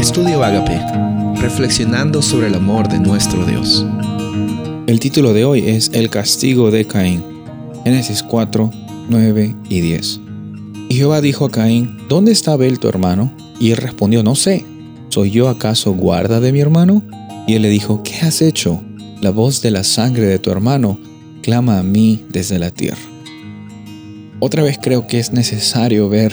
Estudio Agape, reflexionando sobre el amor de nuestro Dios. El título de hoy es El castigo de Caín. Génesis 4, 9 y 10. Y Jehová dijo a Caín, ¿dónde está Abel tu hermano? Y él respondió, no sé, ¿soy yo acaso guarda de mi hermano? Y él le dijo, ¿qué has hecho? La voz de la sangre de tu hermano clama a mí desde la tierra. Otra vez creo que es necesario ver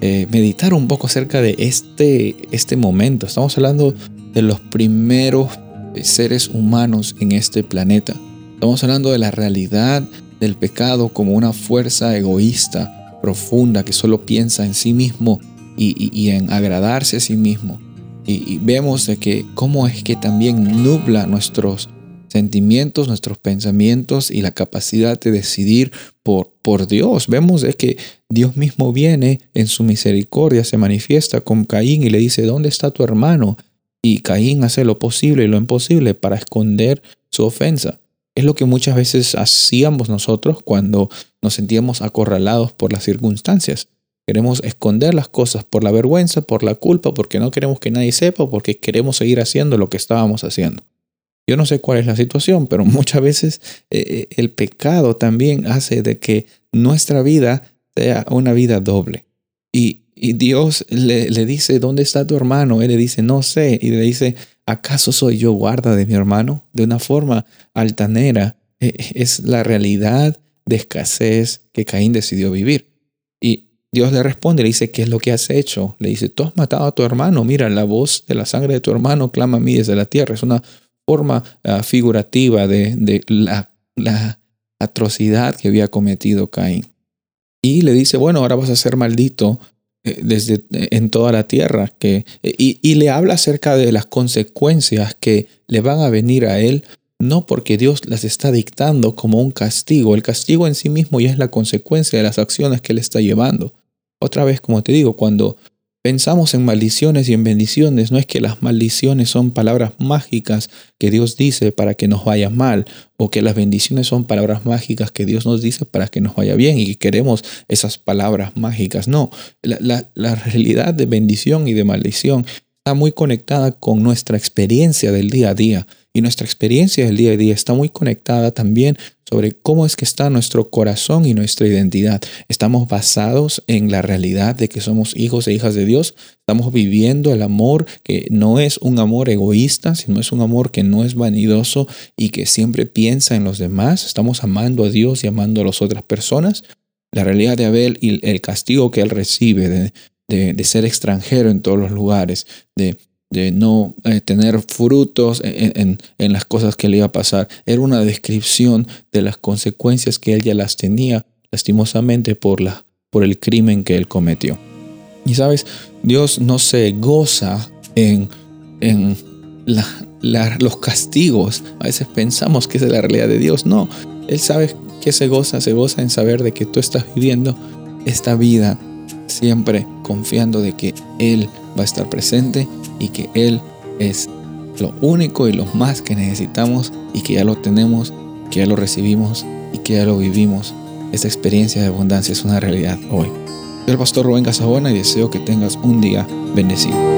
eh, meditar un poco acerca de este, este momento. Estamos hablando de los primeros seres humanos en este planeta. Estamos hablando de la realidad del pecado como una fuerza egoísta, profunda, que solo piensa en sí mismo y, en agradarse a sí mismo. Y, y, vemos que cómo es que también nubla nuestros sentimientos, nuestros pensamientos y la capacidad de decidir por, por Dios. Vemos que Dios mismo viene en su misericordia, se manifiesta con Caín y le dice, ¿dónde está tu hermano? Y Caín hace lo posible y lo imposible para esconder su ofensa. Es lo que muchas veces hacíamos nosotros cuando nos sentíamos acorralados por las circunstancias. Queremos esconder las cosas por la vergüenza, por la culpa, porque no queremos que nadie sepa, porque queremos seguir haciendo lo que estábamos haciendo. Yo no sé cuál es la situación, pero muchas veces eh, eh, el pecado también hace de que nuestra vida sea una vida doble. Y, Dios le, dice, ¿dónde está tu hermano? Él le dice, no sé. Y le dice, ¿acaso soy yo guarda de mi hermano? De una forma altanera. Eh, es la realidad de escasez que Caín decidió vivir. Y Dios le responde, le dice, ¿qué es lo que has hecho? Le dice, tú has matado a tu hermano. Mira, la voz de la sangre de tu hermano clama a mí desde la tierra. Es una forma ah, figurativa de, la, atrocidad que había cometido Caín. Y le dice, bueno, ahora vas a ser maldito eh, desde eh, en toda la tierra. Que, eh, y, y le habla acerca de las consecuencias que le van a venir a él, no porque Dios las está dictando como un castigo. El castigo en sí mismo ya es la consecuencia de las acciones que él está llevando. Otra vez, como te digo, cuando Pensamos en maldiciones y en bendiciones. No es que las maldiciones son palabras mágicas que Dios dice para que nos vaya mal, o que las bendiciones son palabras mágicas que Dios nos dice para que nos vaya bien y que queremos esas palabras mágicas. No, la, la realidad de bendición y de maldición está muy conectada con nuestra experiencia del día a día. Y nuestra experiencia del día a día está muy conectada también sobre cómo es que está nuestro corazón y nuestra identidad. Estamos basados en la realidad de que somos hijos e hijas de Dios. Estamos viviendo el amor que no es un amor egoísta, sino es un amor que no es vanidoso y que siempre piensa en los demás. Estamos amando a Dios y amando a las otras personas. La realidad de Abel y el castigo que él recibe de, de, ser extranjero en todos los lugares, de, de no eh, tener frutos en, en, las cosas que le iba a pasar. Era una descripción de las consecuencias que él ya las tenía, lastimosamente, por, la, por el crimen que él cometió. Y sabes, Dios no se goza en, en los castigos. A veces pensamos que es la realidad de Dios. No, Él sabe que se goza, se goza en saber de que tú estás viviendo esta vida siempre confiando de que Él va a estar presente y que Él es lo único y lo más que necesitamos y que ya lo tenemos, que ya lo recibimos y que ya lo vivimos. Esta experiencia de abundancia es una realidad hoy. Soy el pastor Rubén Casabona y deseo que tengas un día bendecido.